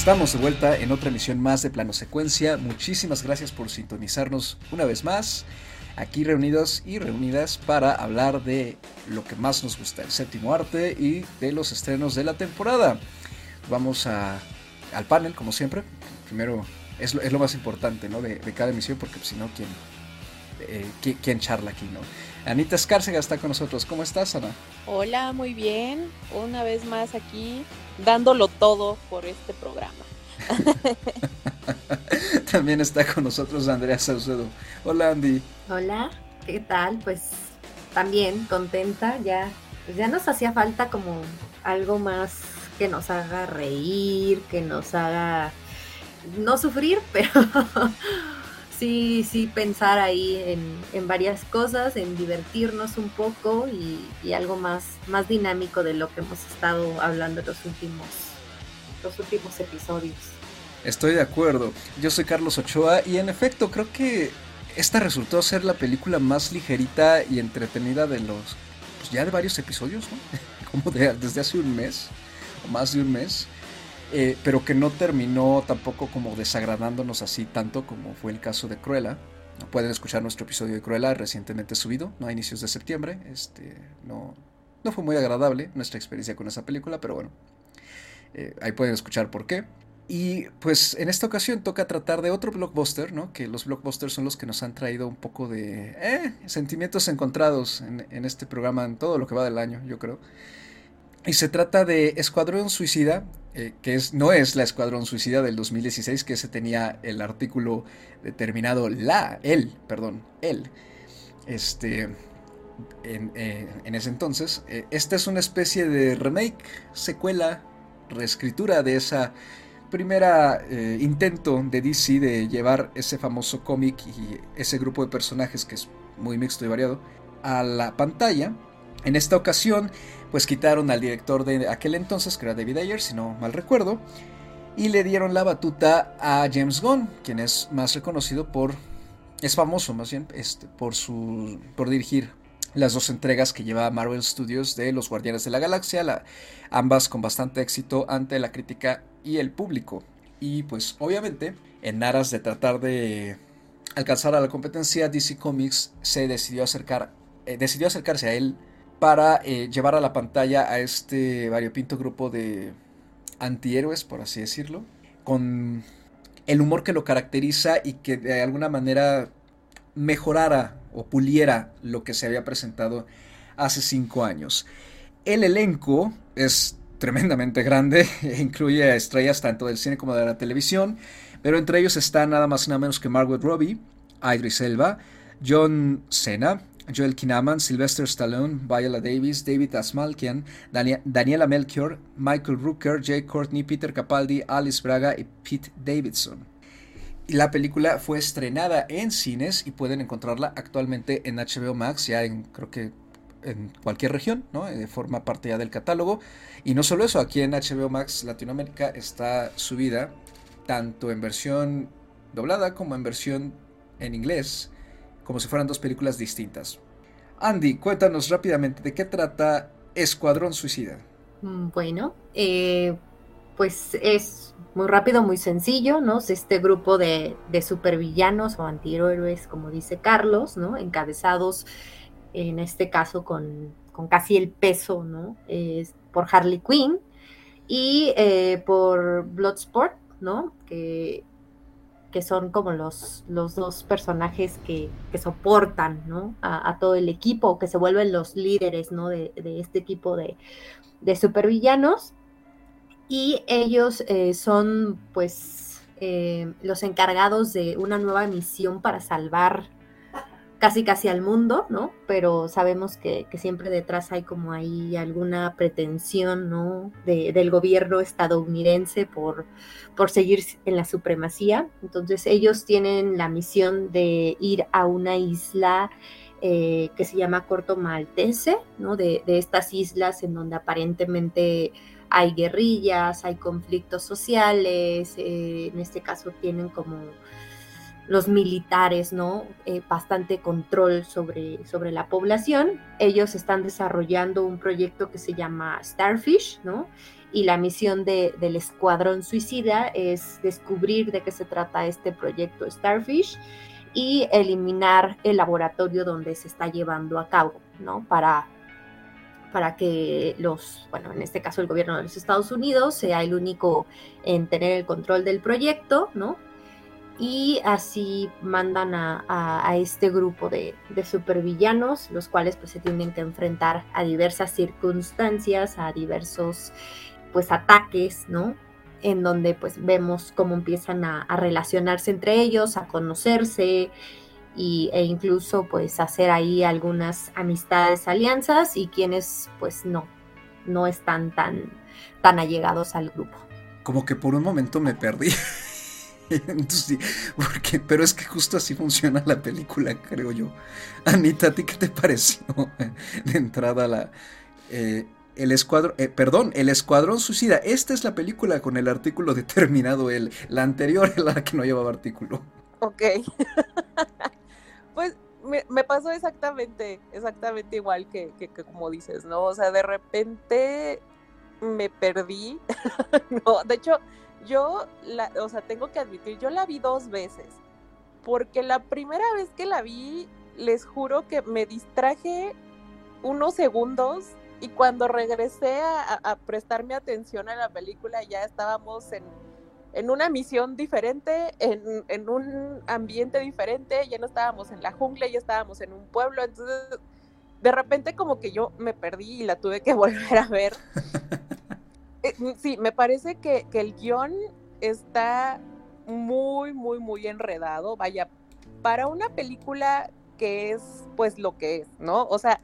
Estamos de vuelta en otra emisión más de Plano Secuencia. Muchísimas gracias por sintonizarnos una vez más, aquí reunidos y reunidas para hablar de lo que más nos gusta, el séptimo arte y de los estrenos de la temporada. Vamos al panel, como siempre. Primero, es lo, más importante ¿no? de, cada emisión, porque si no, ¿quién, eh, ¿quién, charla aquí? no? Anita Escárcega está con nosotros. ¿Cómo estás, Ana? Hola, muy bien. Una vez más aquí dándolo todo por este programa. También está con nosotros Andrea Saucedo. Hola Andy. Hola, ¿qué tal? Pues también contenta, ya, pues ya nos hacía falta como algo más que nos haga reír, que nos haga no sufrir, pero sí, sí pensar ahí en, varias cosas, en divertirnos un poco y, algo más, más dinámico de lo que hemos estado hablando los últimos, los últimos episodios. Estoy de acuerdo. Yo soy Carlos Ochoa y en efecto creo que esta resultó ser la película más ligerita y entretenida de los, pues ya de varios episodios, ¿no? Como desde hace un mes o más de un mes. Eh, pero que no terminó tampoco como desagradándonos así tanto como fue el caso de Cruella. Pueden escuchar nuestro episodio de Cruella recientemente subido, ¿no? a inicios de septiembre. Este, no, fue muy agradable nuestra experiencia con esa película, pero bueno, eh, ahí pueden escuchar por qué. Y pues en esta ocasión toca tratar de otro blockbuster, ¿no? Que los blockbusters son los que nos han traído un poco de eh, sentimientos encontrados en, en, este programa, en todo lo que va del año, yo creo. Y se trata de Escuadrón Suicida, eh, que es, no es la Escuadrón Suicida del 2016, que se tenía el artículo determinado la, él, perdón, él, este, en, eh, ese entonces. Eh, esta es una especie de remake, secuela, reescritura de esa primera intento de DC de llevar ese famoso cómic y ese grupo de personajes que es muy mixto y variado a la pantalla. En esta ocasión pues quitaron al director de aquel entonces, que era David Ayer, si no mal recuerdo, y le dieron la batuta a James Gunn, quien es más reconocido por, es famoso más bien, este, por, su, por dirigir las dos entregas que lleva Marvel Studios de Los Guardianes de la Galaxia, ambas con bastante éxito ante la crítica y el público. Y pues obviamente, en aras de tratar de alcanzar a la competencia, DC Comics se decidió acercar, eh, decidió acercarse a él para eh, llevar a la pantalla a este variopinto grupo de antihéroes, por así decirlo, con el humor que lo caracteriza y que de alguna manera mejorara o puliera lo que se había presentado hace cinco años. El elenco es tremendamente grande, incluye a estrellas tanto del cine como de la televisión, pero entre ellos están nada más y nada menos que Margaret Robbie, Idris Elba, John Cena, Joel Kinnaman, Sylvester Stallone, Viola Davis, David Asmalkian, Daniela Melchior, Michael Rooker, Jay Courtney, Peter Capaldi, Alice Braga y Pete Davidson. La película fue estrenada en cines y pueden encontrarla actualmente en HBO Max, ya en creo que en cualquier región, ¿no? Eh, forma parte ya del catálogo. Y no solo eso, aquí en HBO Max Latinoamérica está subida tanto en versión doblada como en versión en inglés como si fueran dos películas distintas. Andy, cuéntanos rápidamente de qué trata Escuadrón Suicida. Mm, bueno, eh, pues es muy rápido, muy sencillo, ¿no? este grupo de, supervillanos o antihéroes, como dice Carlos, ¿no? Encabezados, en este caso, con, casi el peso, ¿no? por Harley Quinn y eh, por Bloodsport, ¿no? Que que son como los, los dos personajes que, soportan ¿no? a, todo el equipo, que se vuelven los líderes ¿no? de, este equipo de, supervillanos. Y ellos eh, son pues eh, los encargados de una nueva misión para salvar casi casi al mundo, ¿no? Pero sabemos que, siempre detrás hay como ahí alguna pretensión, ¿no? del gobierno estadounidense por, por seguir en la supremacía. Entonces ellos tienen la misión de ir a una isla eh, que se llama Corto Maltese, ¿no? De, estas islas en donde aparentemente hay guerrillas, hay conflictos sociales, eh, en este caso tienen como los militares, ¿no? Eh, bastante control sobre, sobre la población. Ellos están desarrollando un proyecto que se llama Starfish, ¿no? Y la misión del Escuadrón Suicida es descubrir de qué se trata este proyecto Starfish y eliminar el laboratorio donde se está llevando a cabo, ¿no? Para, para que los, bueno, en este caso el gobierno de los Estados Unidos sea el único en tener el control del proyecto, ¿no? Y así mandan a, este grupo de, supervillanos, los cuales pues se tienen que enfrentar a diversas circunstancias, a diversos pues ataques, ¿no? En donde pues vemos cómo empiezan a, relacionarse entre ellos, a conocerse y, e incluso pues hacer ahí algunas amistades, alianzas y quienes pues no, no están tan, tan allegados al grupo. Como que por un momento me perdí. porque, pero es que justo así funciona la película, creo yo. Anita, ¿a ti qué te pareció de entrada la... Eh, el escuadrón, eh, perdón, el escuadrón suicida. Esta es la película con el artículo determinado, el, la anterior es la que no llevaba artículo. Ok. pues me, pasó exactamente, exactamente igual que, que, como dices, ¿no? O sea, de repente me perdí. no, de hecho, yo, la, o sea, tengo que admitir, yo la vi dos veces, porque la primera vez que la vi, les juro que me distraje unos segundos y cuando regresé a, prestarme atención a la película ya estábamos en, en una misión diferente, en, en, un ambiente diferente, ya no estábamos en la jungla, ya estábamos en un pueblo, entonces de repente como que yo me perdí y la tuve que volver a ver. Eh, mm, sí, me parece que, el guion está muy, muy, muy enredado. Vaya, para una película que es pues lo que es, ¿no? O sea,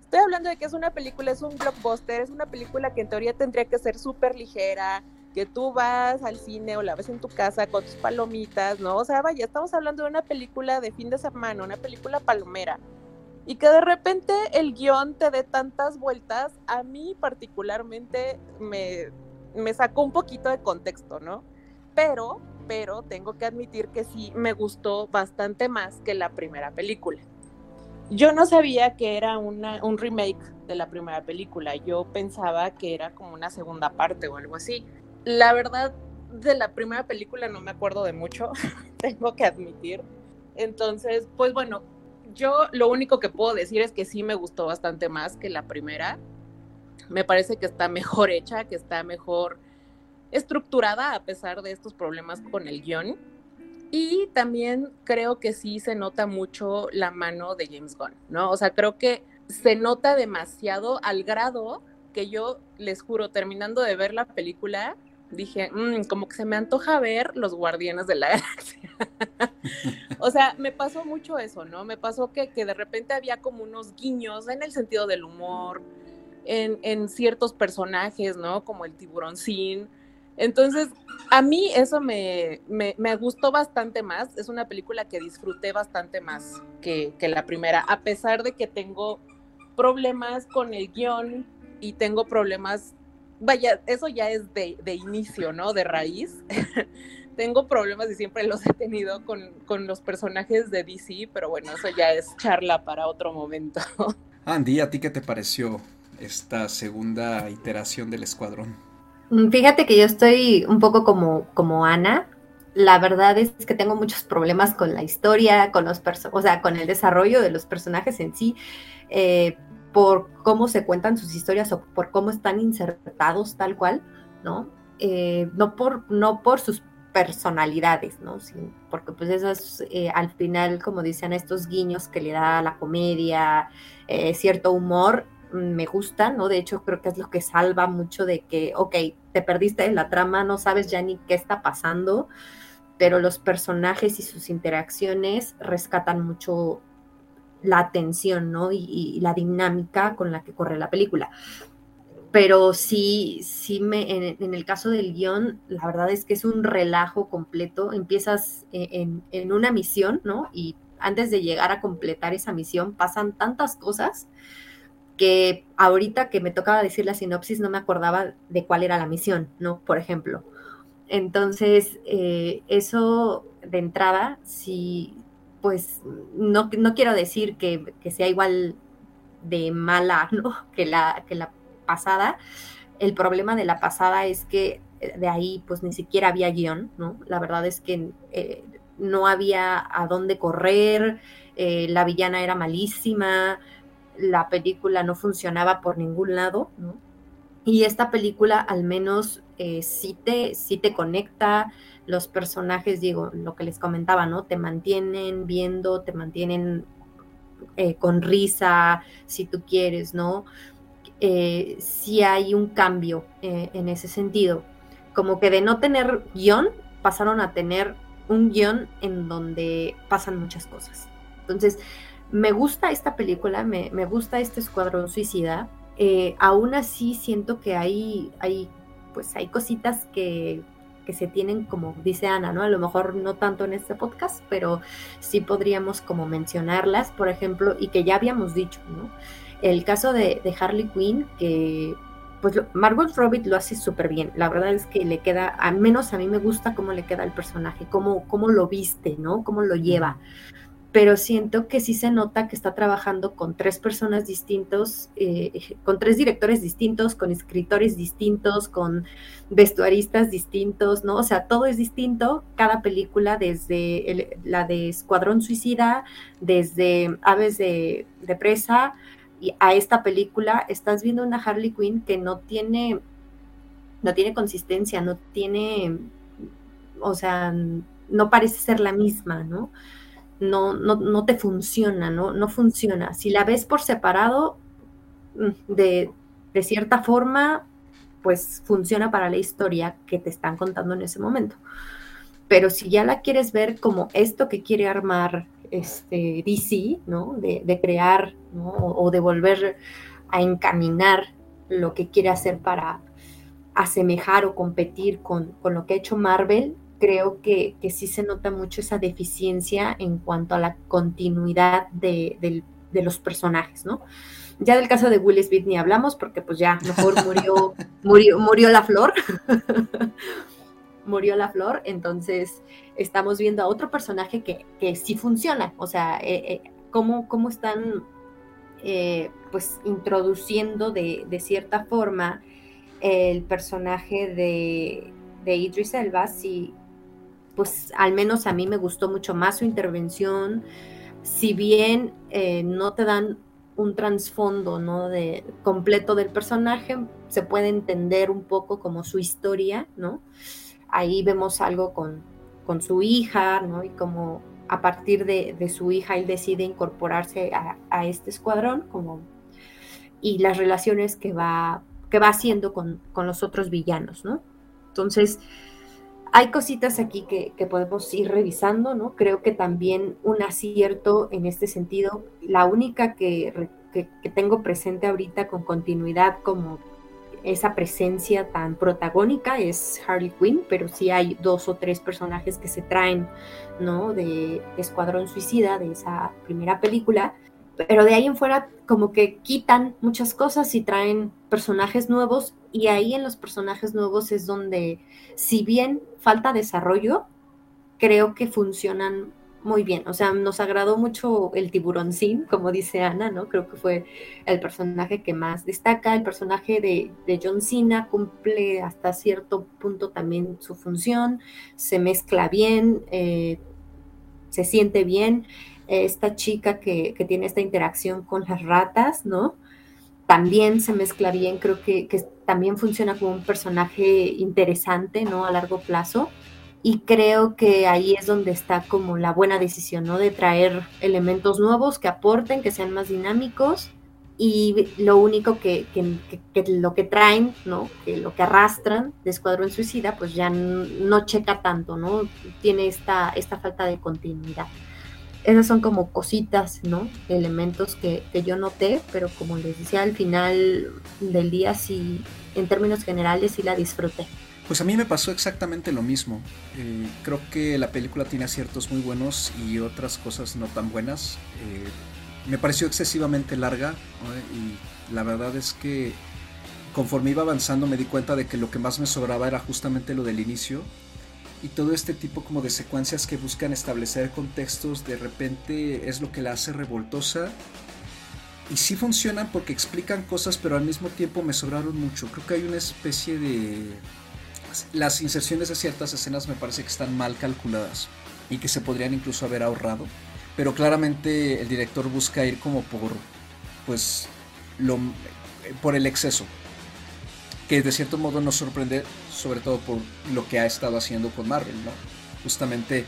estoy hablando de que es una película, es un blockbuster, es una película que en teoría tendría que ser súper ligera, que tú vas al cine o la ves en tu casa con tus palomitas, ¿no? O sea, vaya, estamos hablando de una película de fin de semana, una película palomera y que de repente el guion te dé tantas vueltas, a mí particularmente me, me sacó un poquito de contexto, ¿no? Pero, pero tengo que admitir que sí me gustó bastante más que la primera película. Yo no sabía que era una, un remake de la primera película, yo pensaba que era como una segunda parte o algo así. La verdad, de la primera película no me acuerdo de mucho, tengo que admitir. Entonces, pues bueno, yo lo único que puedo decir es que sí me gustó bastante más que la primera. Me parece que está mejor hecha, que está mejor estructurada a pesar de estos problemas con el guion. Y también creo que sí se nota mucho la mano de James Gunn, ¿no? O sea, creo que se nota demasiado al grado que yo les juro, terminando de ver la película, dije, mm, como que se me antoja ver los Guardianes de la Galaxia. o sea, me pasó mucho eso, ¿no? Me pasó que, que, de repente había como unos guiños en el sentido del humor, en, en ciertos personajes, ¿no? Como el tiburón sin. Entonces, a mí eso me, me, me, gustó bastante más. Es una película que disfruté bastante más que, que la primera, a pesar de que tengo problemas con el guion y tengo problemas vaya, eso ya es de, inicio, ¿no? De raíz. Tengo problemas y siempre los he tenido con, con, los personajes de DC, pero bueno, eso ya es charla para otro momento. Andy, ¿a ti qué te pareció esta segunda iteración del escuadrón? Mm, fíjate que yo estoy un poco como, como Ana. La verdad es que tengo muchos problemas con la historia, con los o sea, con el desarrollo de los personajes en sí. Eh, por cómo se cuentan sus historias o por cómo están insertados tal cual, ¿no? Eh, no, por, no por sus personalidades, ¿no? porque pues esos, eh, al final, como dicen, estos guiños que le da la comedia, eh, cierto humor, mm, me gustan, ¿no? De hecho, creo que es lo que salva mucho de que, ok, te perdiste en la trama, no sabes ya ni qué está pasando, pero los personajes y sus interacciones rescatan mucho la atención, ¿no? Y, la dinámica con la que corre la película. Pero sí, sí me, en, el caso del guion, la verdad es que es un relajo completo. Empiezas en, en, una misión, ¿no? Y antes de llegar a completar esa misión pasan tantas cosas que ahorita que me tocaba decir la sinopsis no me acordaba de cuál era la misión, ¿no? Por ejemplo. Entonces, eh, eso de entrada, sí, pues no, no quiero decir que, que, sea igual de mala que, la, que la pasada. El problema de la pasada es que eh, de ahí pues ni siquiera había guion, ¿no? La verdad es que eh, no había a dónde correr, eh, la villana era malísima, la película no funcionaba por ningún lado, ¿no? Y esta película al menos sí, te, sí te conecta, los personajes, digo, lo que les comentaba, ¿no? Te mantienen viendo, te mantienen con risa, si tú quieres, ¿no? Eh, si hay un cambio en ese sentido como que de no tener guion, pasaron a tener un guion en donde pasan muchas cosas. Entonces, me gusta esta película, me, gusta este Escuadrón Suicida. Eh, aún así siento que hay, hay, pues hay cositas que, que se tienen, como dice Ana, ¿no? A lo mejor no tanto en este podcast, pero sí podríamos como mencionarlas, por ejemplo, y que ya habíamos dicho, ¿no? El caso de, de Harley Quinn, que pues Margot Robbie lo hace súper bien. La verdad es que le queda, al menos a mí me gusta cómo le queda el personaje, cómo, cómo lo viste, ¿no? Cómo lo lleva. Pero siento que sí se nota que está trabajando con tres personas distintos, eh, con tres directores distintos, con escritores distintos, con vestuaristas distintos, ¿no? O sea, todo es distinto, cada película, desde la de Escuadrón Suicida, desde Aves de, de Presa, a esta película estás viendo una Harley Quinn que no tiene, no tiene consistencia, no tiene, o sea, no parece ser la misma, ¿no? No, no, no te funciona, ¿no? No funciona. Si la ves por separado, mm, de, de cierta forma, pues funciona para la historia que te están contando en ese momento. Pero si ya la quieres ver como esto que quiere armar este, DC, ¿no? De, crear o, de volver a encaminar lo que quiere hacer para asemejar o competir con, lo que ha hecho Marvel, creo que, sí se nota mucho esa deficiencia en cuanto a la continuidad de, los personajes, ¿no? Ya del caso de Will Smith ni hablamos porque pues ya mejor murió, murió, murió la flor. murió la flor, entonces estamos viendo a otro personaje que, que sí funciona, o sea, eh, eh, cómo, están eh, pues introduciendo de, cierta forma el personaje de, de Idris Elba, sí, pues al menos a mí me gustó mucho más su intervención, si bien no te dan un trasfondo ¿no? de, completo del personaje, se puede entender un poco como su historia, ¿no? ahí vemos algo con, con su hija, ¿no? Y como a partir de, su hija él decide incorporarse a, este escuadrón, como, y las relaciones que va, que va haciendo con, los otros villanos, ¿no? Entonces, hay cositas aquí que, podemos ir revisando, ¿no? Creo que también un acierto en este sentido, la única que, que tengo presente ahorita con continuidad como esa presencia tan protagónica es Harley Quinn, pero sí hay dos o tres personajes que se traen, ¿no? De, Escuadrón Suicida, de esa primera película, pero de ahí en fuera como que quitan muchas cosas y traen personajes nuevos y ahí en los personajes nuevos es donde, si bien falta desarrollo, creo que funcionan muy bien. O sea, nos agradó mucho el tiburón sin, como dice Ana, ¿no? Creo que fue el personaje que más destaca. El personaje de, John Cena cumple hasta cierto punto también su función, se mezcla bien, eh, se siente bien. Esta chica que, tiene esta interacción con las ratas, ¿no? También se mezcla bien, creo que, que también funciona como un personaje interesante, ¿no? A largo plazo y creo que ahí es donde está como la buena decisión, ¿no? De traer elementos nuevos que aporten, que sean más dinámicos y lo único que, lo que traen, ¿no? Que lo que arrastran de Escuadrón Suicida, pues ya no, checa tanto, ¿no? Tiene esta, esta falta de continuidad. Esas son como cositas, ¿no? Elementos que, que yo noté, pero como les decía, al final del día sí, en términos generales, sí la disfruté. Pues a mí me pasó exactamente lo mismo. Eh, creo que la película tiene aciertos muy buenos y otras cosas no tan buenas. Eh, me pareció excesivamente larga y la verdad es que conforme iba avanzando me di cuenta de que lo que más me sobraba era justamente lo del inicio y todo este tipo como de secuencias que buscan establecer contextos de repente es lo que la hace revoltosa. Y sí funcionan porque explican cosas pero al mismo tiempo me sobraron mucho. Creo que hay una especie de las inserciones de ciertas escenas me parece que están mal calculadas y que se podrían incluso haber ahorrado pero claramente el director busca ir como por pues lo por el exceso que de cierto modo nos sorprende, sobre todo por lo que ha estado haciendo con Marvel, ¿no? Justamente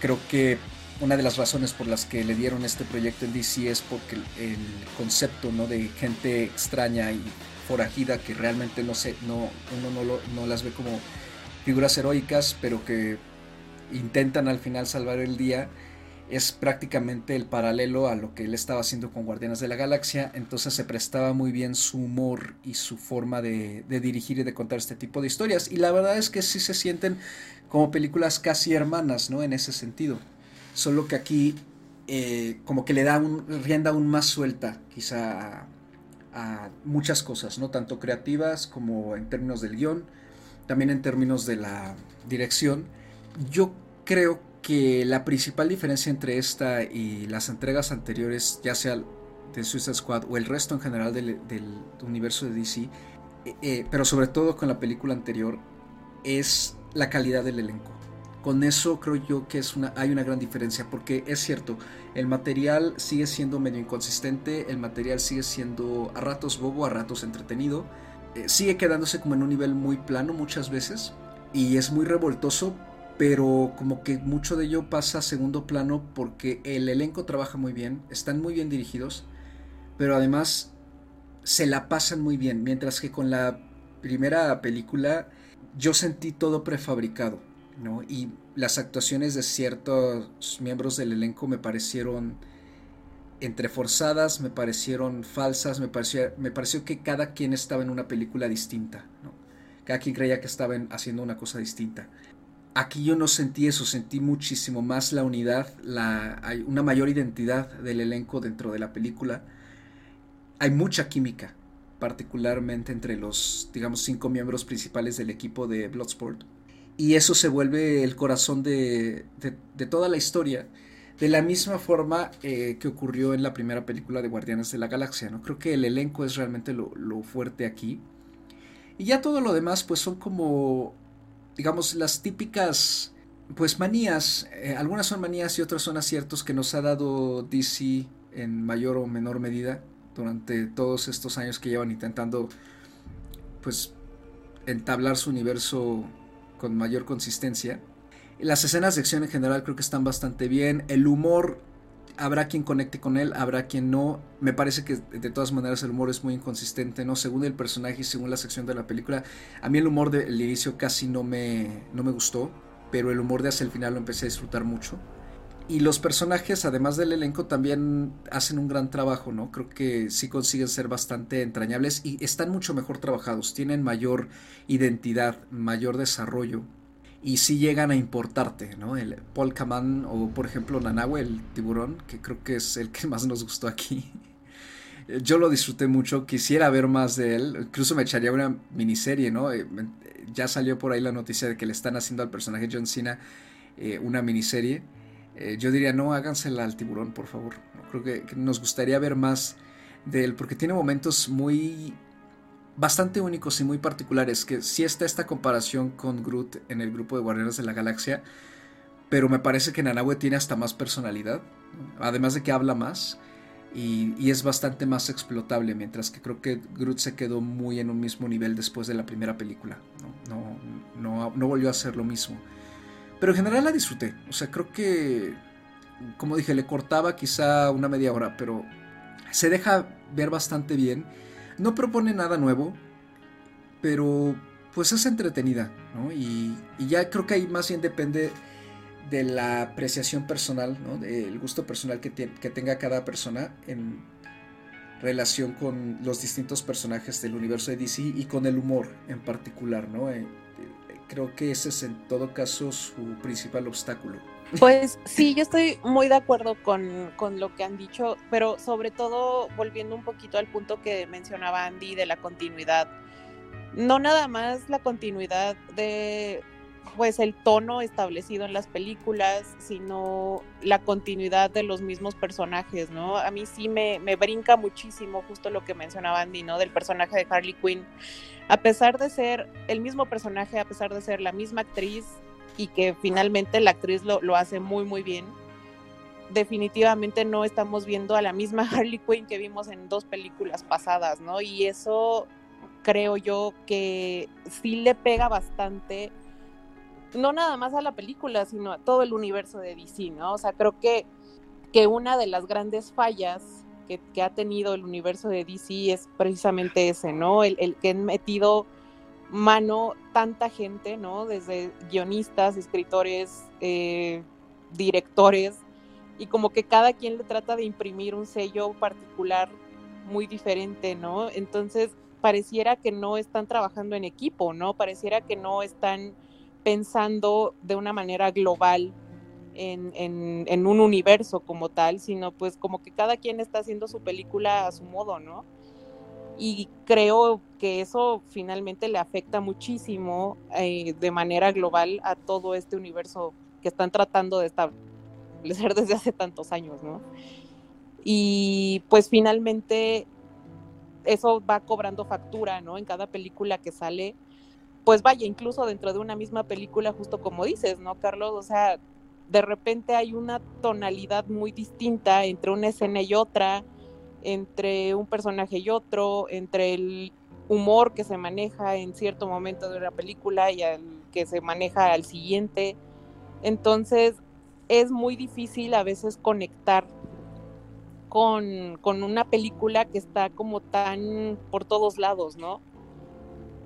creo que una de las razones por las que le dieron este proyecto en DC es porque el, concepto, ¿no? De gente extraña y forajida que realmente no sé, no, uno no, no las ve como figuras heroicas, pero que intentan al final salvar el día es prácticamente el paralelo a lo que él estaba haciendo con Guardianes de la Galaxia, entonces se prestaba muy bien su humor y su forma de, dirigir y de contar este tipo de historias, y la verdad es que sí se sienten como películas casi hermanas, ¿no? En ese sentido, solo que aquí eh, como que le da un, rienda aún más suelta, quizá a, a muchas cosas, ¿no? Tanto creativas como en términos del guion, también en términos de la dirección. Yo creo que la principal diferencia entre esta y las entregas anteriores, ya sea de Suicide Squad o el resto en general del, universo de DC, eh, eh, pero sobre todo con la película anterior, es la calidad del elenco. Con eso creo yo que es una, hay una gran diferencia, porque es cierto, el material sigue siendo medio inconsistente, el material sigue siendo a ratos bobo, a ratos entretenido, eh, sigue quedándose como en un nivel muy plano muchas veces, y es muy revoltoso, pero como que mucho de ello pasa a segundo plano porque el elenco trabaja muy bien, están muy bien dirigidos, pero además se la pasan muy bien, mientras que con la primera película yo sentí todo prefabricado, ¿no? Y las actuaciones de ciertos miembros del elenco me parecieron entreforzadas, me parecieron falsas, me pareció, que cada quien estaba en una película distinta. Cada quien creía que estaban haciendo una cosa distinta. Aquí yo no sentí eso, sentí muchísimo más la unidad, la, hay una mayor identidad del elenco dentro de la película. Hay mucha química, particularmente entre los, digamos, cinco miembros principales del equipo de Bloodsport. Y eso se vuelve el corazón de, de, toda la historia, de la misma forma eh, que ocurrió en la primera película de Guardianes de la Galaxia. ¿no? Creo que el elenco es realmente lo, lo fuerte aquí. Y ya todo lo demás, pues son como digamos, las típicas, pues manías, eh, algunas son manías y otras son aciertos que nos ha dado DC en mayor o menor medida durante todos estos años que llevan intentando, pues, entablar su universo con mayor consistencia. Las escenas de acción en general creo que están bastante bien. El humor habrá quien conecte con él, habrá quien no. Me parece que de todas maneras el humor es muy inconsistente, ¿no? Según el personaje y según la sección de la película. A mí el humor del inicio casi no me, no me gustó, pero el humor de hacia el final lo empecé a disfrutar mucho. Y los personajes, además del elenco, también hacen un gran trabajo, ¿no? Creo que sí consiguen ser bastante entrañables y están mucho mejor trabajados, tienen mayor identidad, mayor desarrollo y si llegan a importarte, ¿no? El Paul Kaman o por ejemplo Nanahue, el tiburón, que creo que es el que más nos gustó aquí. Yo lo disfruté mucho, quisiera ver más de él, incluso me echaría una miniserie, ¿no? Eh, ya salió por ahí la noticia de que le están haciendo al personaje John Cena eh, una miniserie. Eh, yo diría, no, hágansela al tiburón, por favor. Creo que nos gustaría ver más de él, porque tiene momentos muy bastante únicos y muy particulares, que sí está esta comparación con Groot en el grupo de Guardianes de la Galaxia, pero me parece que Nanahue tiene hasta más personalidad, además de que habla más y, es bastante más explotable, mientras que creo que Groot se quedó muy en un mismo nivel después de la primera película, no, no, no, volvió a ser lo mismo. Pero en general la disfruté, o sea, creo que, como dije, le cortaba quizá una media hora, pero se deja ver bastante bien no propone nada nuevo, pero pues es entretenida, ¿no? Y, ya creo que ahí más bien depende de la apreciación personal, ¿no? Del gusto personal que, que tenga cada persona en relación con los distintos personajes del universo de DC y con el humor en particular, ¿no? Eh, eh, creo que ese es en todo caso su principal obstáculo. Pues sí, yo estoy muy de acuerdo con, lo que han dicho, pero sobre todo volviendo un poquito al punto que mencionaba Andy de la continuidad no nada más la continuidad de pues el tono establecido en las películas, sino la continuidad de los mismos personajes, ¿no? A mí sí me, me brinca muchísimo justo lo que mencionaba Andy, ¿no? Del personaje de Harley Quinn. A pesar de ser el mismo personaje, a pesar de ser la misma actriz y que finalmente la actriz lo, lo hace muy, muy bien, definitivamente no estamos viendo a la misma Harley Quinn que vimos en dos películas pasadas, ¿no? Y eso creo yo que sí le pega bastante, no nada más a la película, sino a todo el universo de DC, ¿no? O sea, creo que, que una de las grandes fallas que, ha tenido el universo de DC es precisamente ese, ¿no? El, el que han metido mano tanta gente, ¿no? Desde guionistas, escritores, eh, directores, y como que cada quien le trata de imprimir un sello particular muy diferente, ¿no? Entonces, pareciera que no están trabajando en equipo, ¿no? Pareciera que no están pensando de una manera global en, en, un universo como tal, sino pues como que cada quien está haciendo su película a su modo, ¿no? Y creo que eso finalmente le afecta muchísimo eh, de manera global a todo este universo que están tratando de establecer desde hace tantos años, ¿no? Y pues finalmente eso va cobrando factura, ¿no? En cada película que sale, pues vaya, incluso dentro de una misma película, justo como dices, ¿no, Carlos? O sea, de repente hay una tonalidad muy distinta entre una escena y otra, entre un personaje y otro, entre el humor que se maneja en cierto momento de una película y el que se maneja al siguiente. Entonces, es muy difícil a veces conectar con, una película que está como tan por todos lados, ¿no?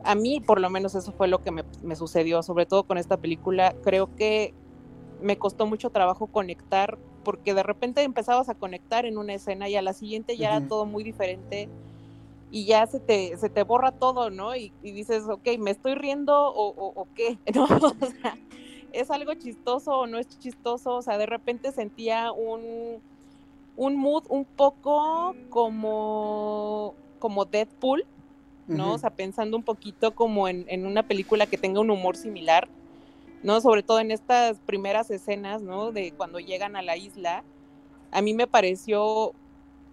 A mí, por lo menos, eso fue lo que me, sucedió, sobre todo con esta película. Creo que me costó mucho trabajo conectar, porque de repente empezabas a conectar en una escena y a la siguiente ya era todo muy diferente y ya se te, se te borra todo, ¿no? Y, dices, ok, ¿me estoy riendo o, o, qué? ¿No? O sea, ¿es algo chistoso o no es chistoso? O sea, de repente sentía un, un mood un poco como, como Deadpool, ¿no? O sea, pensando un poquito como en, en, una película que tenga un humor similar, ¿no? Sobre todo en estas primeras escenas, ¿no? De cuando llegan a la isla. A mí me pareció,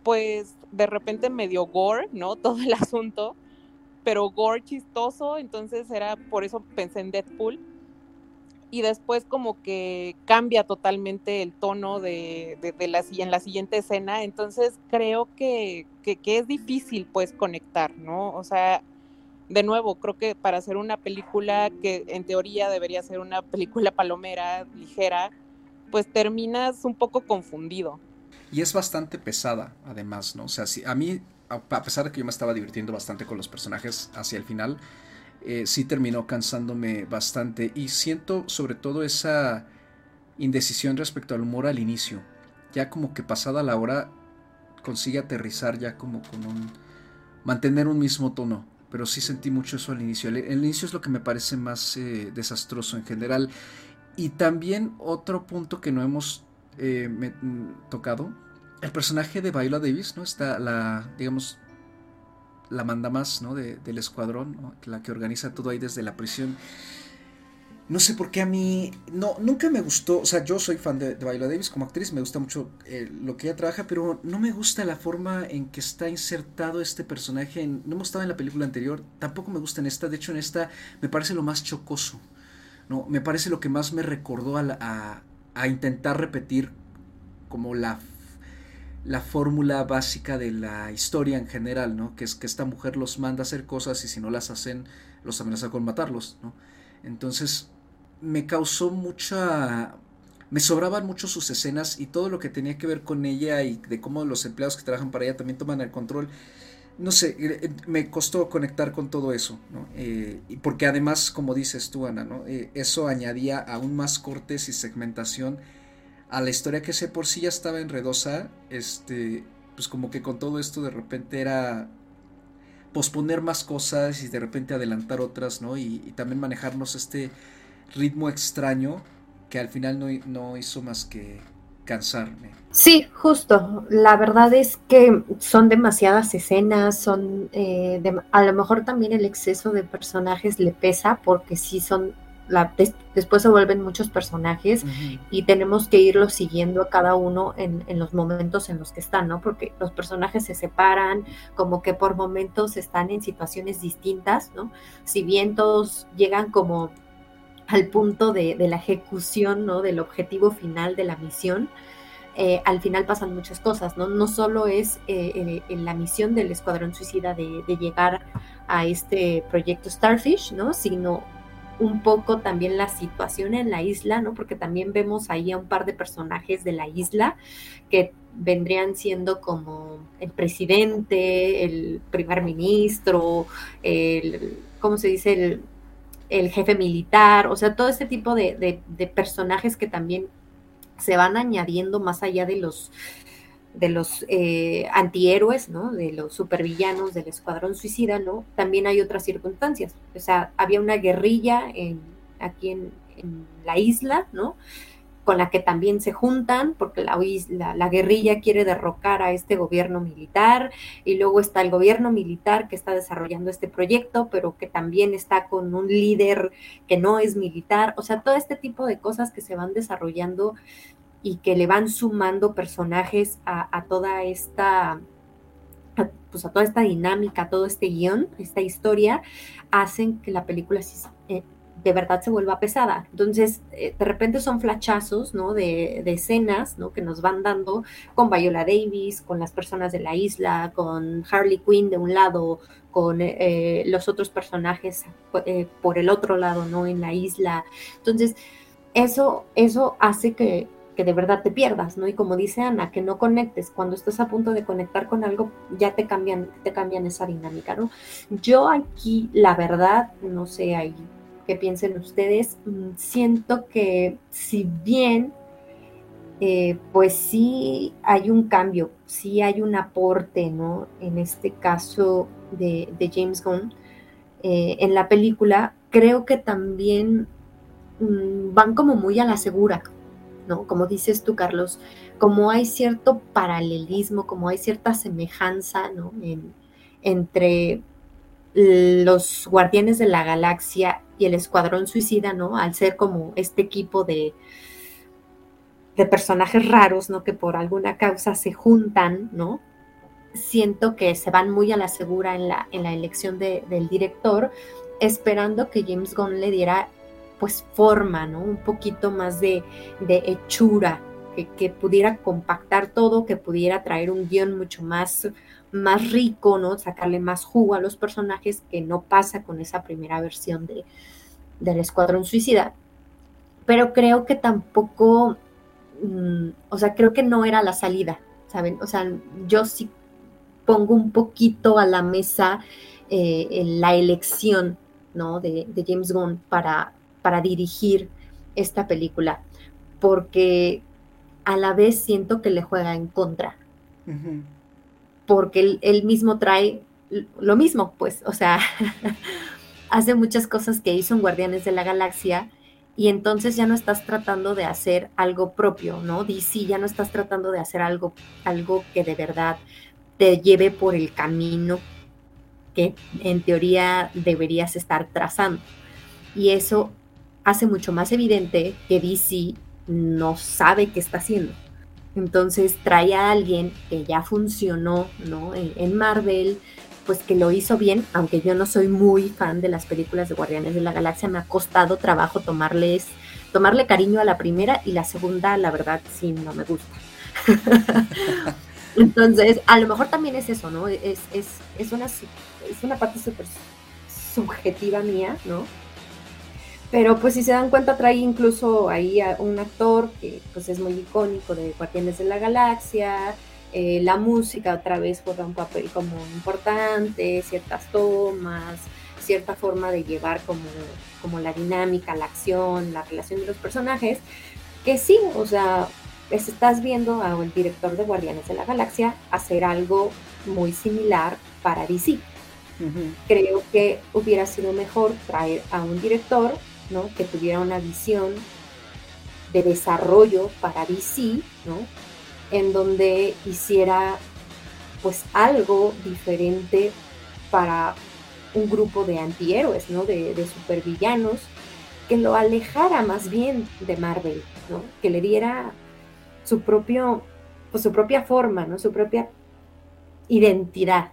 pues, de repente medio gore, ¿no? Todo el asunto, pero gore chistoso, entonces era, por eso pensé en Deadpool y después como que cambia totalmente el tono de, de, la, en la siguiente escena, entonces creo que, que, es difícil pues conectar, ¿no? O sea, de nuevo, creo que para hacer una película que en teoría debería ser una película palomera, ligera, pues terminas un poco confundido. Y es bastante pesada, además, ¿no? O sea, si, a mí, a pesar de que yo me estaba divirtiendo bastante con los personajes hacia el final, eh, sí terminó cansándome bastante y siento sobre todo esa indecisión respecto al humor al inicio. Ya como que pasada la hora consigue aterrizar ya como con un... mantener un mismo tono. Pero sí sentí mucho eso al inicio. El, inicio es lo que me parece más eh, desastroso en general. Y también otro punto que no hemos eh, mm, tocado. El personaje de Viola Davis, ¿no? Está la, digamos, la manda más ¿no? del escuadrón, la que organiza todo ahí desde la prisión. No sé por qué a mí, no, nunca me gustó, o sea, yo soy fan de, Viola Davis como actriz, me gusta mucho eh, lo que ella trabaja, pero no me gusta la forma en que está insertado este personaje, no hemos estado en la película anterior, tampoco me gusta en esta, de hecho en esta me parece lo más chocoso, ¿no? Me parece lo que más me recordó a, a intentar repetir como la la fórmula básica de la historia en general, ¿no? Que es que esta mujer los manda a hacer cosas y si no las hacen, los amenaza con matarlos, ¿no? Entonces, me causó mucha... Me sobraban mucho sus escenas y todo lo que tenía que ver con ella y de cómo los empleados que trabajan para ella también toman el control. No sé, eh, eh, me costó conectar con todo eso, ¿no? Eh, porque además, como dices tú, Ana, ¿no? eso añadía aún más cortes y segmentación a la historia que sé por sí ya estaba enredosa, este, pues como que con todo esto de repente era posponer más cosas y de repente adelantar otras, ¿no? Y, también manejarnos este ritmo extraño que al final no, no hizo más que cansarme. Sí, justo. La verdad es que son demasiadas escenas, son eh, a lo mejor también el exceso de personajes le pesa porque sí son después se vuelven muchos personajes y tenemos que irlos siguiendo a cada uno en, los momentos en los que están, ¿no? Porque los personajes se separan, como que por momentos están en situaciones distintas, ¿no? Si bien todos llegan como al punto de, la ejecución, ¿no? Del objetivo final de la misión, eh, al final pasan muchas cosas, ¿no? No solo es eh, la misión del Escuadrón Suicida de, de, llegar a este proyecto Starfish, ¿no? Sino un poco también la situación en la isla, ¿no? Porque también vemos ahí a un par de personajes de la isla que vendrían siendo como el presidente, el primer ministro, el, ¿cómo se dice? El, jefe militar, o sea, todo este tipo de, de personajes que también se van añadiendo más allá de los de los eh, antihéroes, ¿no? De los supervillanos del Escuadrón Suicida, ¿no? También hay otras circunstancias. O sea, había una guerrilla en, aquí en, la isla, ¿no? Con la que también se juntan, porque la, la, guerrilla quiere derrocar a este gobierno militar, y luego está el gobierno militar que está desarrollando este proyecto, pero que también está con un líder que no es militar. O sea, todo este tipo de cosas que se van desarrollando y que le van sumando personajes a, toda esta pues a toda esta dinámica, a todo este guion, esta historia, hacen que la película eh, de verdad se vuelva pesada. Entonces, eh, de repente son flachazos, ¿no? De, escenas, ¿no? Que nos van dando con Viola Davis, con las personas de la isla, con Harley Quinn de un lado, con eh, los otros personajes por el otro lado, ¿no? En la isla. Entonces, eso, eso hace que, que de verdad te pierdas, ¿no? Y como dice Ana, que no conectes. Cuando estás a punto de conectar con algo, ya te cambian, te cambian esa dinámica, ¿no? Yo aquí, la verdad, no sé ahí qué piensen ustedes, mm, siento que si bien eh, pues sí hay un cambio, sí hay un aporte, ¿no? En este caso de, James Gunn eh, en la película, creo que también mm, van como muy a la segura, ¿no? Como dices tú, Carlos, como hay cierto paralelismo, como hay cierta semejanza, ¿no? entre los guardianes de la galaxia y el escuadrón suicida, ¿no? Al ser como este equipo de, de personajes raros, ¿no? Que por alguna causa se juntan, ¿no? Siento que se van muy a la segura en la, en la elección del director, esperando que James Gunn le diera pues forma, ¿no? Un poquito más de, hechura, que, pudiera compactar todo, que pudiera traer un guion mucho más, más rico, ¿no? Sacarle más jugo a los personajes que no pasa con esa primera versión de, del Escuadrón Suicida. Pero creo que tampoco, mm, o sea, creo que no era la salida, ¿saben? O sea, yo sí pongo un poquito a la mesa eh, la elección, ¿no? De, James Gunn para, para dirigir esta película, porque a la vez siento que le juega en contra, porque él, mismo trae lo mismo, pues, o sea, hace muchas cosas que hizo en Guardianes de la Galaxia y entonces ya no estás tratando de hacer algo propio, ¿no? DC ya no estás tratando de hacer algo, algo que de verdad te lleve por el camino que en teoría deberías estar trazando. Y eso hace mucho más evidente que DC no sabe qué está haciendo. Entonces trae a alguien que ya funcionó ¿no? en, Marvel, pues que lo hizo bien, aunque yo no soy muy fan de las películas de Guardianes de la Galaxia, me ha costado trabajo tomarles, tomarle cariño a la primera y la segunda, la verdad, sí, no me gusta. Entonces, a lo mejor también es eso, ¿no? Es, es, es, una, es una parte súper subjetiva mía, ¿no? Pero pues si se dan cuenta trae incluso ahí a un actor que pues es muy icónico de Guardianes de la Galaxia, eh, la música otra vez juega un papel como importante, ciertas tomas, cierta forma de llevar como, como la dinámica, la acción, la relación de los personajes, que sí, o sea, pues estás viendo a el director de Guardianes de la Galaxia hacer algo muy similar para DC. Creo que hubiera sido mejor traer a un director que tuviera una visión de desarrollo para DC, ¿no? En donde hiciera pues algo diferente para un grupo de antihéroes, ¿no? De, de supervillanos, que lo alejara más bien de Marvel, ¿no? Que le diera su propio, pues su propia forma, ¿no? Su propia identidad.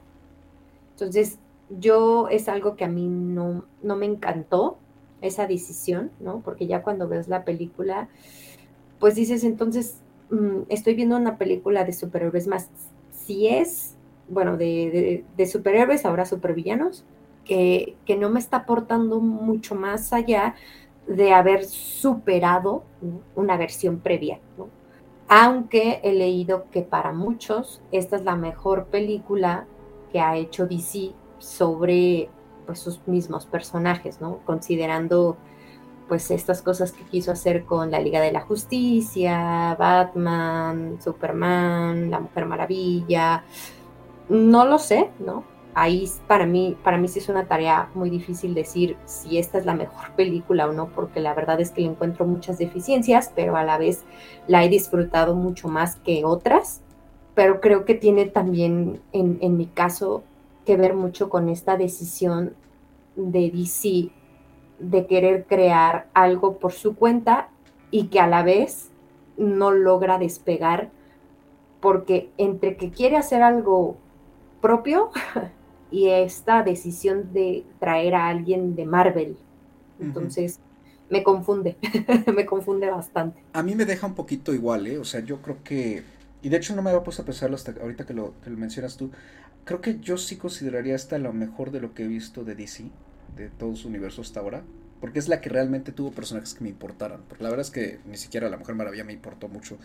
Entonces, yo es algo que a mí no, no me encantó, esa decisión, ¿no? Porque ya cuando ves la película, pues dices, entonces, mm, estoy viendo una película de superhéroes más, si es, bueno, de, superhéroes, ahora supervillanos, que, que no me está aportando mucho más allá de haber superado una versión previa, ¿no? Aunque he leído que para muchos esta es la mejor película que ha hecho DC sobre pues sus mismos personajes, ¿no? Considerando pues estas cosas que quiso hacer con la Liga de la Justicia, Batman, Superman, la Mujer Maravilla, no lo sé, ¿no? Ahí para mí, para mí sí es una tarea muy difícil decir si esta es la mejor película o no, porque la verdad es que le encuentro muchas deficiencias, pero a la vez la he disfrutado mucho más que otras. Pero creo que tiene también, en, en mi caso, que ver mucho con esta decisión de DC de querer crear algo por su cuenta y que a la vez no logra despegar porque entre que quiere hacer algo propio y esta decisión de traer a alguien de Marvel. Entonces, me confunde, me confunde bastante. A mí me deja un poquito igual, ¿eh? O sea, yo creo que, y de hecho no me había puesto a pensarlo hasta ahorita que lo, que lo mencionas tú, creo que yo sí consideraría esta lo mejor de lo que he visto de DC, de todo su universo hasta ahora. Porque es la que realmente tuvo personajes que me importaran. Porque la verdad es que ni siquiera la Mujer Maravilla me importó mucho.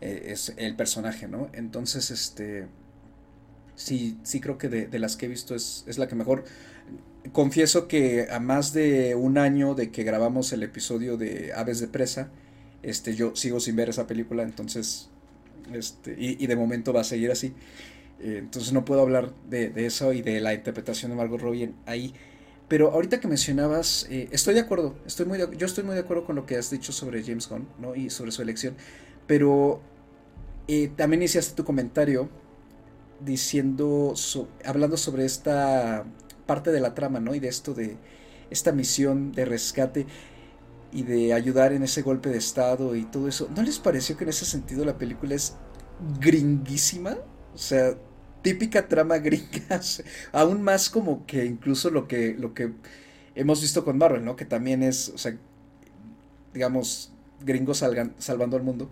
Eh, es el personaje, ¿no? Entonces, este. Sí, sí creo que de, las que he visto es, es la que mejor. Confieso que a más de un año de que grabamos el episodio de Aves de Presa, este, yo sigo sin ver esa película, entonces. Este, y de momento va a seguir así. Eh, entonces no puedo hablar de, eso y de la interpretación de Margot Robbie ahí. Pero ahorita que mencionabas, eh, estoy de acuerdo, estoy muy yo estoy muy de acuerdo con lo que has dicho sobre James Gunn, ¿no? Y sobre su elección. Pero eh, también hiciste tu comentario diciendo, hablando sobre esta parte de la trama, ¿no? Y de esto de esta misión de rescate y de ayudar en ese golpe de estado y todo eso. ¿No les pareció que en ese sentido la película es gringuísima? O sea, típica trama gringa, aún más como que incluso lo que, lo que hemos visto con Marvel, ¿no? Que también es, o sea, digamos, gringos salgan, salvando al mundo.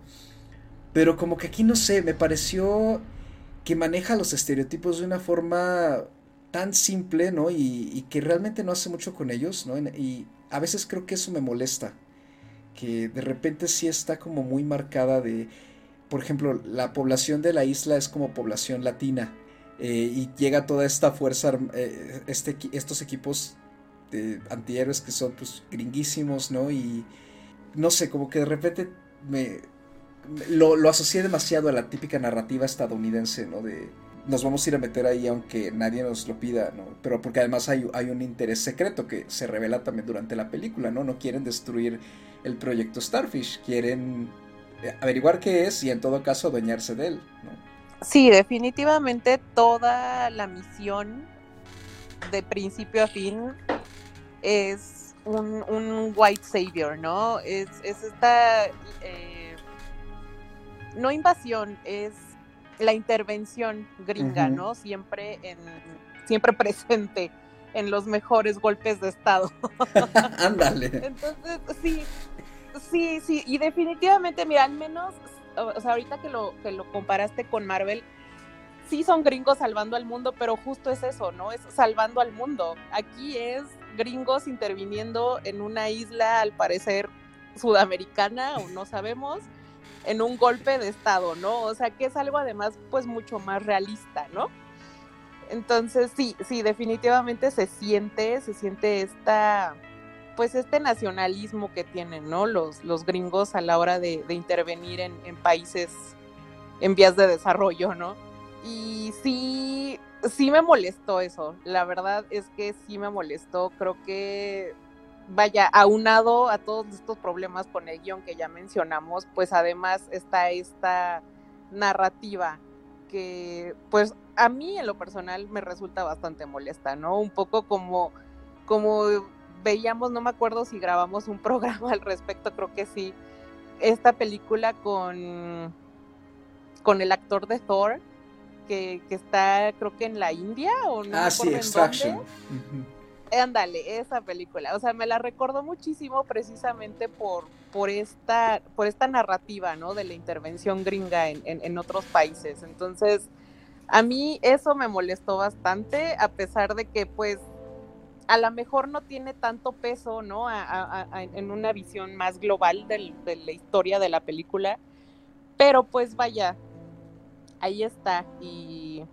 Pero como que aquí no sé, me pareció que maneja los estereotipos de una forma tan simple, ¿no? Y, y, que realmente no hace mucho con ellos, ¿no? Y a veces creo que eso me molesta. Que de repente sí está como muy marcada de por ejemplo, la población de la isla es como población latina eh, y llega toda esta fuerza, eh, este, estos equipos de antihéroes que son pues gringuísimos, ¿no? Y no sé, como que de repente me lo, lo asocié demasiado a la típica narrativa estadounidense, ¿no? De nos vamos a ir a meter ahí aunque nadie nos lo pida, ¿no? Pero porque además hay, hay un interés secreto que se revela también durante la película, ¿no? No quieren destruir el proyecto Starfish, quieren averiguar qué es y en todo caso adueñarse de él. ¿no? Sí, definitivamente toda la misión de principio a fin es un, white savior, ¿no? Es, esta, eh, no invasión, es la intervención gringa, ¿no? Siempre, en, siempre presente en los mejores golpes de Estado. Ándale. Entonces, sí, Sí, sí, y definitivamente, mira, al menos, o sea, ahorita que lo, que lo comparaste con Marvel, sí son gringos salvando al mundo, pero justo es eso, ¿no? Es salvando al mundo. Aquí es gringos interviniendo en una isla, al parecer sudamericana, o no sabemos, en un golpe de estado, ¿no? O sea, que es algo además, pues, mucho más realista, ¿no? Entonces, sí, sí, definitivamente se siente, se siente esta pues este nacionalismo que tienen, ¿no? Los, los gringos a la hora de, intervenir en, países en vías de desarrollo, ¿no? Y sí, sí me molestó eso, la verdad es que sí me molestó, creo que vaya, aunado a todos estos problemas con el guion que ya mencionamos, pues además está esta narrativa que pues a mí en lo personal me resulta bastante molesta, ¿no? Un poco como, como veíamos, no me acuerdo si grabamos un programa al respecto, creo que sí, esta película con, con el actor de Thor, que, está creo que en la India o no. Ah, sí, Extraction. Ándale, esa película. O sea, me la recordó muchísimo precisamente por, por, esta, por esta narrativa, ¿no? De la intervención gringa en, en, otros países. Entonces, a mí eso me molestó bastante, a pesar de que, pues, a lo mejor no tiene tanto peso, ¿no? en una visión más global de la historia de la película. Pero, pues, vaya, ahí está. Y,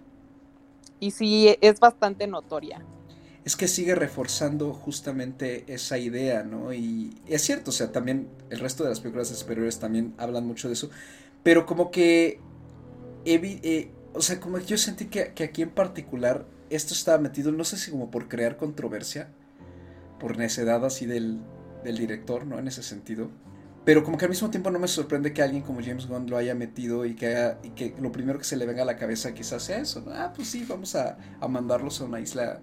y sí, es bastante notoria es que sigue reforzando justamente esa idea, ¿no? Y, es cierto, o sea, también el resto de las películas de superhéroes también hablan mucho de eso, pero como que, eh, o sea, como que yo sentí que, aquí en particular esto estaba metido, no sé si como por crear controversia, por necedad así del, del director, ¿no? En ese sentido. Pero como que al mismo tiempo no me sorprende que alguien como James Gunn lo haya metido y que, lo primero que se le venga a la cabeza quizás sea eso, ¿no? Ah, pues sí, vamos a, a mandarlos a una isla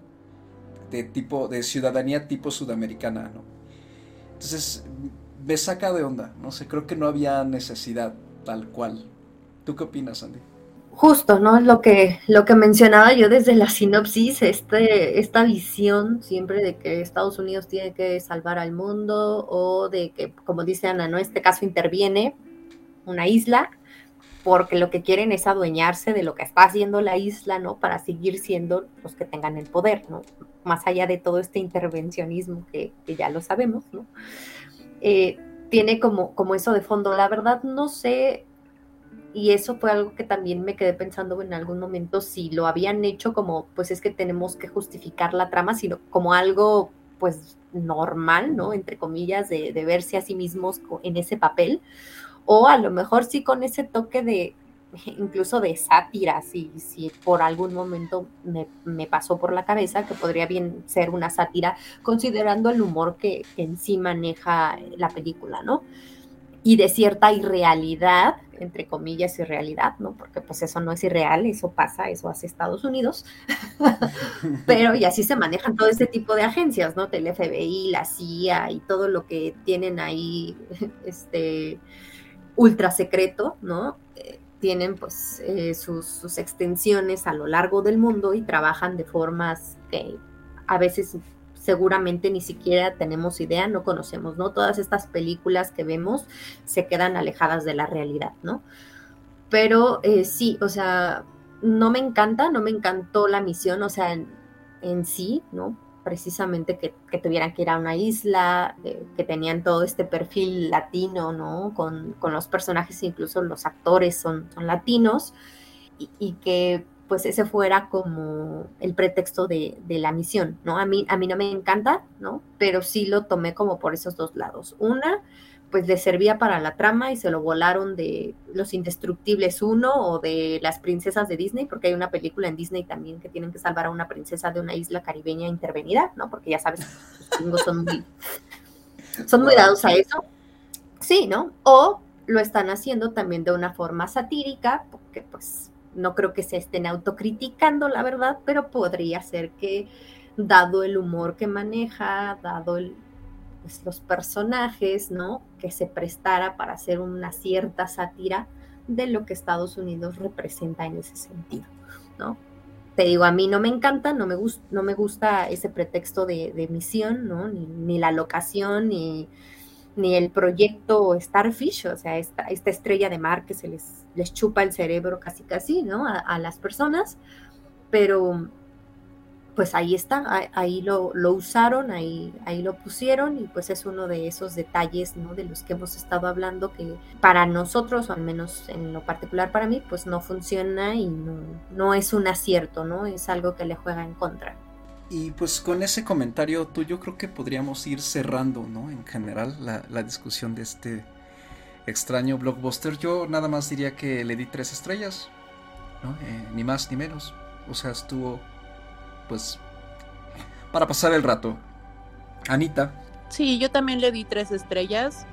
de tipo, de ciudadanía tipo sudamericana, ¿no? Entonces, me saca de onda, no sé, creo que no había necesidad tal cual. ¿Tú qué opinas, Andy? Justo, ¿no? Lo que, lo que mencionaba yo desde la sinopsis, este, esta visión siempre de que Estados Unidos tiene que salvar al mundo o de que, como dice Ana, ¿no? Este caso interviene una isla porque lo que quieren es adueñarse de lo que está haciendo la isla, ¿no? Para seguir siendo los que tengan el poder, ¿no? Más allá de todo este intervencionismo que, ya lo sabemos, ¿no? Eh, tiene como, como eso de fondo. La verdad no sé, y eso fue algo que también me quedé pensando en algún momento, si lo habían hecho como, pues es que tenemos que justificar la trama, sino como algo, pues normal, ¿no? Entre comillas, de, de verse a sí mismos en ese papel o a lo mejor sí con ese toque de incluso de sátira, si, si por algún momento me, pasó por la cabeza que podría bien ser una sátira, considerando el humor que, en sí maneja la película, ¿no? Y de cierta irrealidad, entre comillas, irrealidad, ¿no? Porque pues eso no es irreal, eso pasa, eso hace Estados Unidos. Pero y así se manejan todo ese tipo de agencias, ¿no? El FBI, la CIA y todo lo que tienen ahí, este, ultra secreto, ¿no? Eh, tienen pues eh, sus, extensiones a lo largo del mundo y trabajan de formas que a veces seguramente ni siquiera tenemos idea, no conocemos, ¿no? Todas estas películas que vemos se quedan alejadas de la realidad, ¿no? Pero eh, sí, o sea, no me encanta, no me encantó la misión, o sea, en sí, ¿no? precisamente que, tuvieran que ir a una isla, que tenían todo este perfil latino, ¿no? Con, los personajes, incluso los actores son, son latinos, y, que pues ese fuera como el pretexto de, de, la misión, ¿no? A mí, a mí no me encanta, ¿no? Pero sí lo tomé como por esos dos lados. Una, pues le servía para la trama y se lo volaron de Los Indestructibles 1 o de Las Princesas de Disney, porque hay una película en Disney también que tienen que salvar a una princesa de una isla caribeña intervenida, ¿no? Porque ya sabes, los gringos son muy, son muy dados a eso. Sí, ¿no? O lo están haciendo también de una forma satírica, porque pues no creo que se estén autocriticando, la verdad, pero podría ser que dado el humor que maneja, dado el, pues, los personajes, ¿no? Que se prestara para hacer una cierta sátira de lo que Estados Unidos representa en ese sentido, ¿no? Te digo, a mí no me encanta, no me, no me gusta ese pretexto de, misión, ¿no? Ni, la locación, ni, ni, el proyecto Starfish, o sea, esta, estrella de mar que se les, chupa el cerebro casi casi, ¿no? a las personas, pero pues ahí está, ahí lo, usaron, ahí, ahí lo pusieron y pues es uno de esos detalles ¿no? de los que hemos estado hablando que para nosotros, o al menos en lo particular para mí, pues no funciona y no, es un acierto, ¿no? Es algo que le juega en contra. Y pues con ese comentario tuyo creo que podríamos ir cerrando, ¿no? En general la, discusión de este extraño blockbuster. Yo nada más diría que le di tres estrellas, ¿no? Eh, ni más ni menos. O sea, estuvo pues para pasar el rato. Anita, Sí, yo también le di tres estrellas.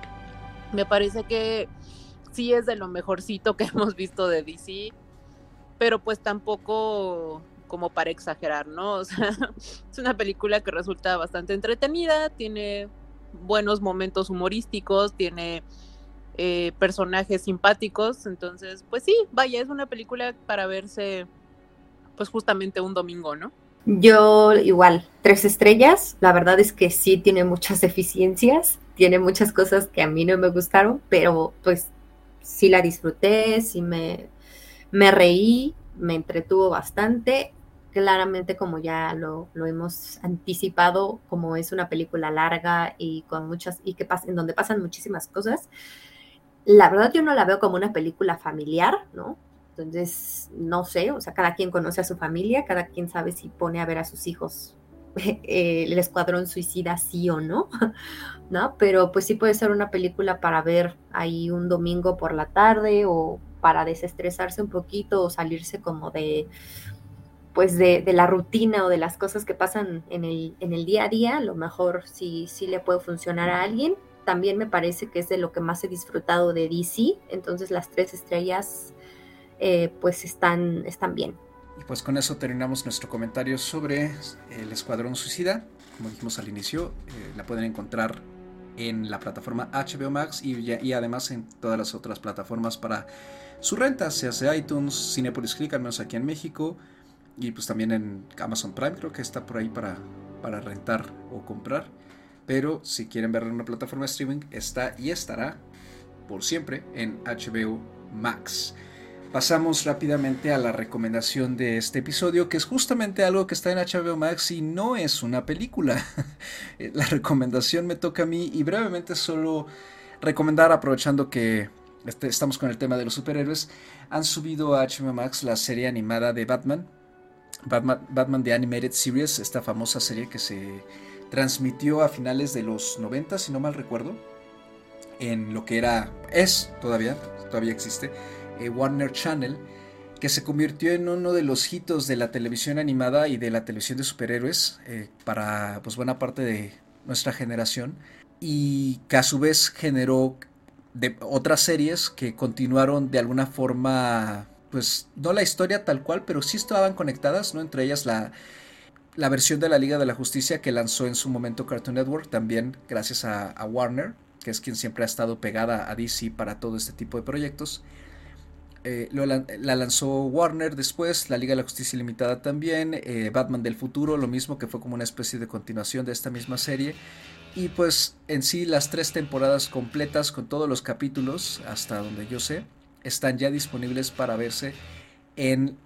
Me parece que sí es de lo mejorcito que hemos visto de DC, pero pues tampoco como para exagerar, ¿no? O sea, es una película que resulta bastante entretenida, tiene buenos momentos humorísticos, tiene eh, personajes simpáticos, entonces, pues sí, vaya, es una película para verse, pues justamente un domingo, ¿no? Yo igual, tres estrellas, la verdad es que sí tiene muchas deficiencias, tiene muchas cosas que a mí no me gustaron, pero pues sí la disfruté, sí me, me reí, me entretuvo bastante claramente como ya lo, hemos anticipado, como es una película larga y con muchas, y que en donde pasan muchísimas cosas, la verdad yo no la veo como una película familiar, ¿no? Entonces, no sé, o sea, cada quien conoce a su familia, cada quien sabe si pone a ver a sus hijos el escuadrón suicida sí o no, ¿no? Pero pues sí puede ser una película para ver ahí un domingo por la tarde o para desestresarse un poquito o salirse como de pues de, la rutina o de las cosas que pasan en el, en el día a día, a lo mejor sí, le puede funcionar a alguien. También me parece que es de lo que más he disfrutado de DC, entonces las tres estrellas eh, pues están, están bien. Y pues con eso terminamos nuestro comentario sobre el Escuadrón Suicida. Como dijimos al inicio, eh, la pueden encontrar en la plataforma HBO Max y, y, además en todas las otras plataformas para su renta, sea sea iTunes, Cinepolis Click, al menos aquí en México, y pues también en Amazon Prime creo que está por ahí para, para rentar o comprar. Pero si quieren verla en una plataforma de streaming, está y estará por siempre en HBO Max. Pasamos rápidamente a la recomendación de este episodio, que es justamente algo que está en HBO Max y no es una película. la recomendación me toca a mí y brevemente solo recomendar, aprovechando que este, estamos con el tema de los superhéroes, han subido a HBO Max la serie animada de Batman, Batman, The Animated Series, esta famosa serie que se transmitió a finales de los 90, si no mal recuerdo, en lo que era, es todavía, todavía existe, eh, Warner Channel, que se convirtió en uno de los hitos de la televisión animada y de la televisión de superhéroes eh, para pues, buena parte de nuestra generación y que a su vez generó otras series que continuaron de alguna forma pues no la historia tal cual, pero sí estaban conectadas, ¿no? Entre ellas la, la versión de la Liga de la Justicia que lanzó en su momento Cartoon Network, también gracias a, Warner, que es quien siempre ha estado pegada a DC para todo este tipo de proyectos. Eh, la, lanzó Warner después, la Liga de la Justicia Limitada también, eh, Batman del Futuro, lo mismo que fue como una especie de continuación de esta misma serie. Y pues en sí las tres temporadas completas con todos los capítulos, hasta donde yo sé, están ya disponibles para verse en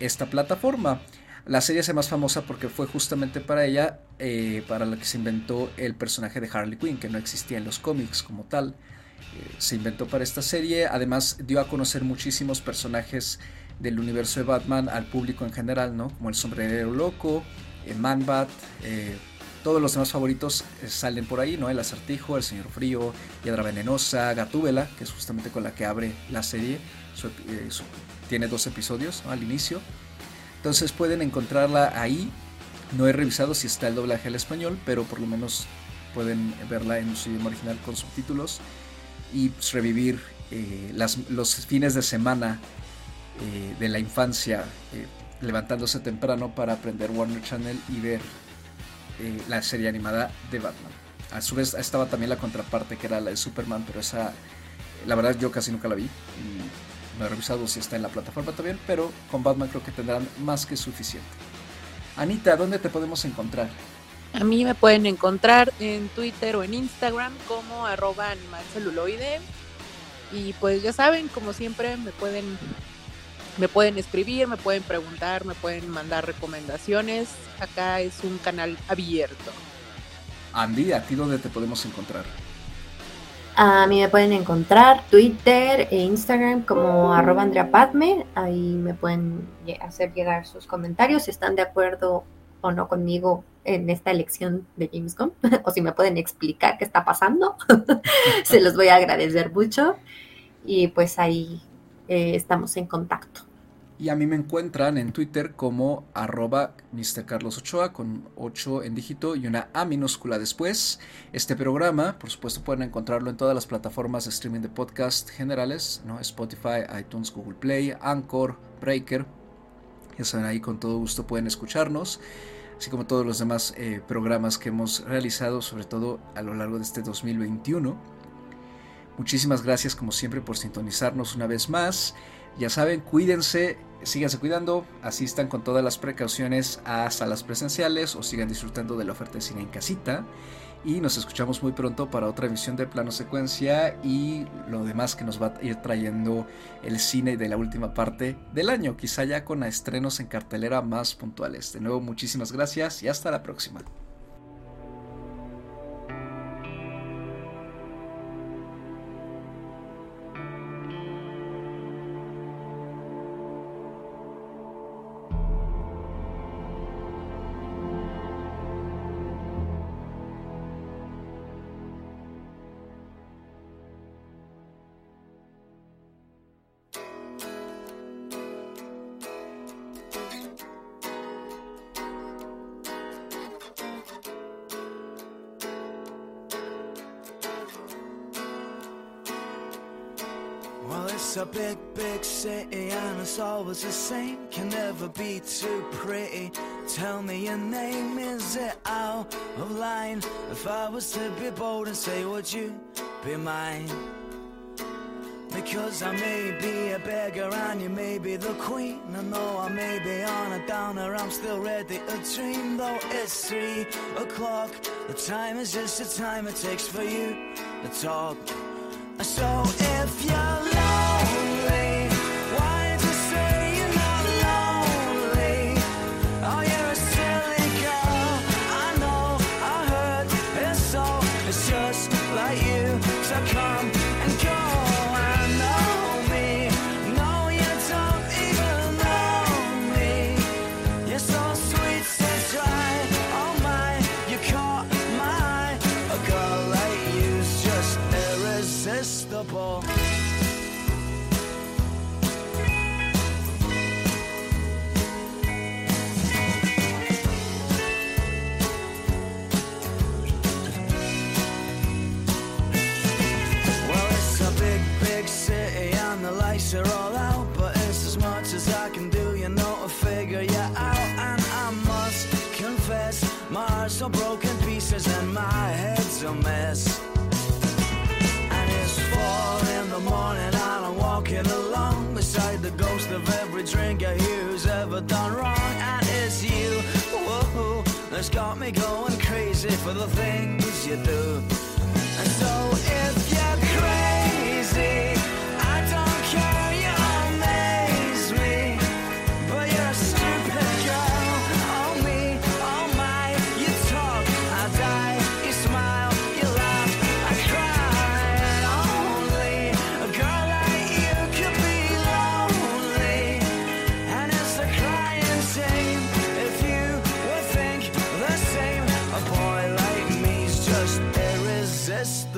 esta plataforma. La serie es más famosa porque fue justamente para ella, eh, para la que se inventó el personaje de Harley Quinn, que no existía en los cómics como tal. Eh, se inventó para esta serie, además dio a conocer muchísimos personajes del universo de Batman al público en general, ¿no? Como el sombrerero loco, el Man-Bat, eh, todos los demás favoritos eh, salen por ahí, ¿no? El acertijo, el señor frío, Piedra Venenosa, Gatúbela, que es justamente con la que abre la serie. Eh, tiene dos episodios al inicio. Entonces pueden encontrarla ahí. No he revisado si está el doblaje al español, pero por lo menos pueden verla en su idioma original con subtítulos y revivir eh, los fines de semana de la infancia, levantándose temprano para aprender Warner Channel y ver eh, la serie animada de Batman. A su vez estaba también la contraparte que era la de Superman, pero esa, la verdad yo casi nunca la vi. Y no he revisado si está en la plataforma también, pero con Batman creo que tendrán más que suficiente. Anita, ¿dónde te podemos encontrar? A mí me pueden encontrar en Twitter o en Instagram como arroba animalceluloide. Y pues ya saben, como siempre, me pueden me pueden escribir, me pueden preguntar, me pueden mandar recomendaciones. Acá es un canal abierto. Andy, ¿a ti dónde te podemos encontrar? A mí me pueden encontrar Twitter e Instagram como arroba Andrea Padme. Ahí me pueden hacer llegar sus comentarios si están de acuerdo o no conmigo en esta elección de James Gunn. o si me pueden explicar qué está pasando. Se los voy a agradecer mucho. Y pues ahí eh, estamos en contacto. Y a mí me encuentran en Twitter como arroba Ochoa con 8 en dígito y una A minúscula después. Este programa, por supuesto, pueden encontrarlo en todas las plataformas de streaming de podcast generales, ¿no? Spotify, iTunes, Google Play, Anchor, Breaker. Ya saben, ahí con todo gusto pueden escucharnos, así como todos los demás eh, programas que hemos realizado, sobre todo a lo largo de este 2021. Muchísimas gracias como siempre por sintonizarnos una vez más. Ya saben, cuídense, síganse cuidando, asistan con todas las precauciones a salas presenciales o sigan disfrutando de la oferta de cine en casita. Y nos escuchamos muy pronto para otra emisión de Plano Secuencia y lo demás que nos va a ir trayendo el cine de la última parte del año, quizá ya con estrenos en cartelera más puntuales. De nuevo, muchísimas gracias y hasta la próxima. A big, big city and it's always the same. Can never be too pretty. Tell me your name, is it out of line? If I was to be bold and say, would you be mine? Because I may be a beggar and you may be the queen. I know I may be on a downer, I'm still ready to dream. Though it's three o'clock, the time is just the time it takes for you to talk. So if you're so broken pieces and my head's a mess. And it's four in the morning and I'm walking along beside the ghost of every drinker who's ever done wrong. And it's you, whoa, that's got me going crazy for the things you do. And so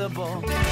invisible.